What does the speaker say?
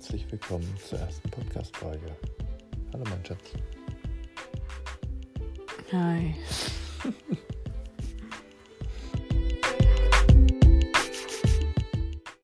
Herzlich willkommen zur ersten Podcast-Folge. Hallo, mein Schatz. Hi.